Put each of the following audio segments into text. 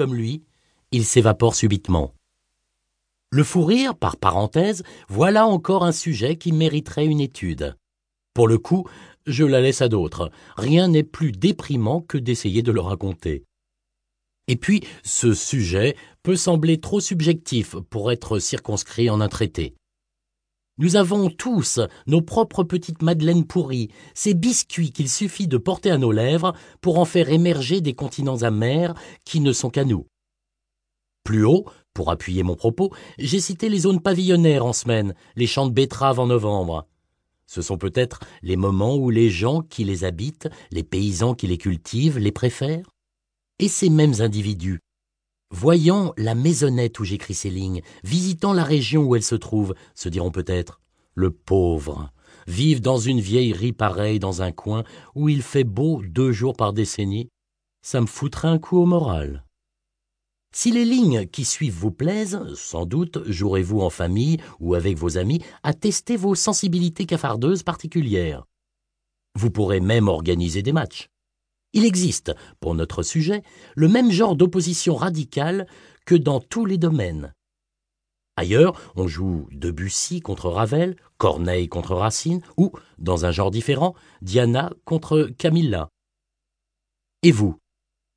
comme lui, il s'évapore subitement. Le fou rire, par parenthèse, voilà encore un sujet qui mériterait une étude. Pour le coup, je la laisse à d'autres. Rien n'est plus déprimant que d'essayer de le raconter. Et puis, ce sujet peut sembler trop subjectif pour être circonscrit en un traité. Nous avons tous nos propres petites madeleines pourries, ces biscuits qu'il suffit de porter à nos lèvres pour en faire émerger des continents amers qui ne sont qu'à nous. Plus haut, pour appuyer mon propos, j'ai cité les zones pavillonnaires en semaine, les champs de betteraves en novembre. Ce sont peut-être les moments où les gens qui les habitent, les paysans qui les cultivent, les préfèrent. Et ces mêmes individus, voyant la maisonnette où j'écris ces lignes, visitant la région où elle se trouve, se diront peut-être Le pauvre vivent dans une vieillerie pareille dans un coin où il fait beau deux jours par décennie, ça me foutrait un coup au moral. Si les lignes qui suivent vous plaisent, sans doute jouerez-vous en famille ou avec vos amis à tester vos sensibilités cafardeuses particulières. Vous pourrez même organiser des matchs. Il existe, pour notre sujet, le même genre d'opposition radicale que dans tous les domaines. Ailleurs, on joue Debussy contre Ravel, Corneille contre Racine, ou, dans un genre différent, Diana contre Camilla. Et vous,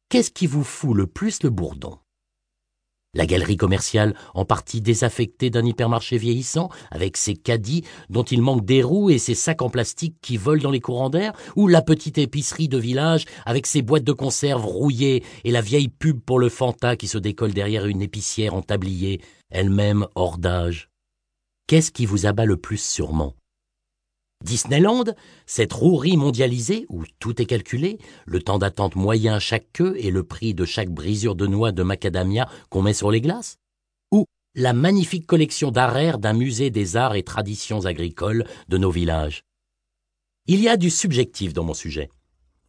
qu'est-ce qui vous fout le plus le bourdon? La galerie commerciale, en partie désaffectée d'un hypermarché vieillissant, avec ses caddies dont il manque des roues et ses sacs en plastique qui volent dans les courants d'air, ou la petite épicerie de village avec ses boîtes de conserve rouillées et la vieille pub pour le Fanta qui se décolle derrière une épicière en tablier, elle-même hors d'âge. Qu'est-ce qui vous abat le plus sûrement? Disneyland, cette rouerie mondialisée où tout est calculé, le temps d'attente moyen à chaque queue et le prix de chaque brisure de noix de macadamia qu'on met sur les glaces? Ou la magnifique collection d'art d'un musée des arts et traditions agricoles de nos villages? Il y a du subjectif dans mon sujet.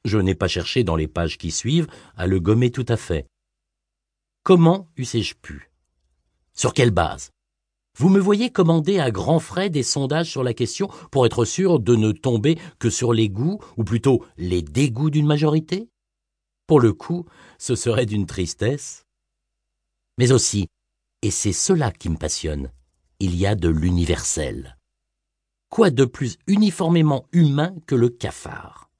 Je n'ai pas cherché dans les pages qui suivent à le gommer tout à fait. Comment eussé-je pu? Sur quelle base? Vous me voyez commander à grands frais des sondages sur la question pour être sûr de ne tomber que sur les goûts, ou plutôt les dégoûts d'une majorité? Pour le coup, ce serait d'une tristesse. Mais aussi, et c'est cela qui me passionne, il y a de l'universel. Quoi de plus uniformément humain que le cafard?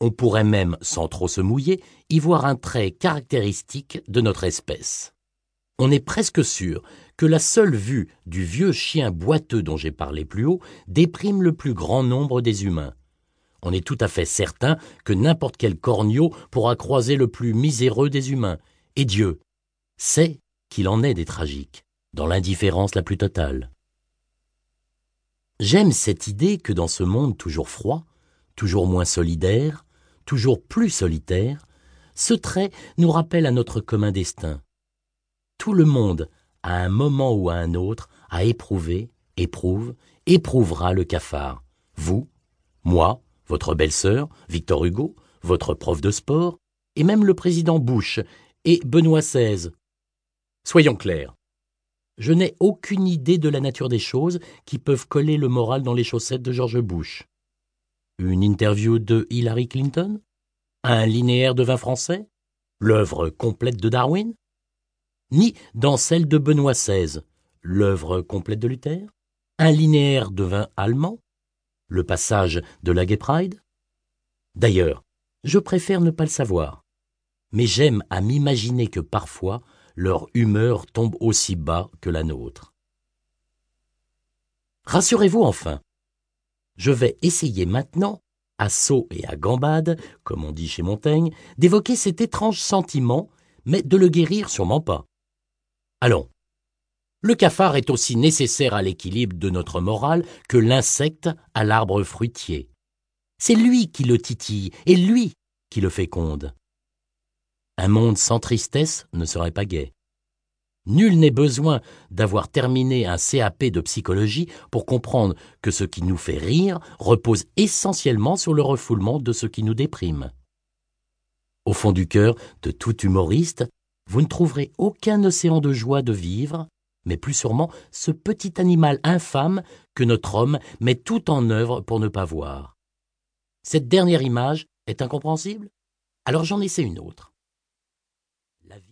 On pourrait même, sans trop se mouiller, y voir un trait caractéristique de notre espèce. On est presque sûr la seule vue du vieux chien boiteux dont j'ai parlé plus haut déprime le plus grand nombre des humains. On est tout à fait certain que n'importe quel corneau pourra croiser le plus miséreux des humains. Et Dieu sait qu'il en est des tragiques, dans l'indifférence la plus totale. J'aime cette idée que dans ce monde toujours froid, toujours moins solidaire, toujours plus solitaire, ce trait nous rappelle à notre commun destin. Tout le monde à un moment ou à un autre, a éprouvé, éprouve, éprouvera le cafard. Vous, moi, votre belle-sœur, Victor Hugo, votre prof de sport, et même le président Bush et Benoît XVI. Soyons clairs. Je n'ai aucune idée de la nature des choses qui peuvent coller le moral dans les chaussettes de George Bush. Une interview de Hillary Clinton? Un linéaire de vin français? L'œuvre complète de Darwin? Ni dans celle de Benoît XVI, l'œuvre complète de Luther, un linéaire de vin allemand, le passage de la Gay Pride? D'ailleurs, je préfère ne pas le savoir, mais j'aime à m'imaginer que parfois leur humeur tombe aussi bas que la nôtre. Rassurez-vous enfin, je vais essayer maintenant, à saut et à gambade, comme on dit chez Montaigne, d'évoquer cet étrange sentiment, mais de le guérir sûrement pas. Allons. Le cafard est aussi nécessaire à l'équilibre de notre morale que l'insecte à l'arbre fruitier. C'est lui qui le titille et lui qui le féconde. Un monde sans tristesse ne serait pas gai. Nul n'est besoin d'avoir terminé un CAP de psychologie pour comprendre que ce qui nous fait rire repose essentiellement sur le refoulement de ce qui nous déprime. Au fond du cœur de tout humoriste vous ne trouverez aucun océan de joie de vivre, mais plus sûrement ce petit animal infâme que notre homme met tout en œuvre pour ne pas voir. Cette dernière image est incompréhensible? Alors j'en essaie une autre. La vie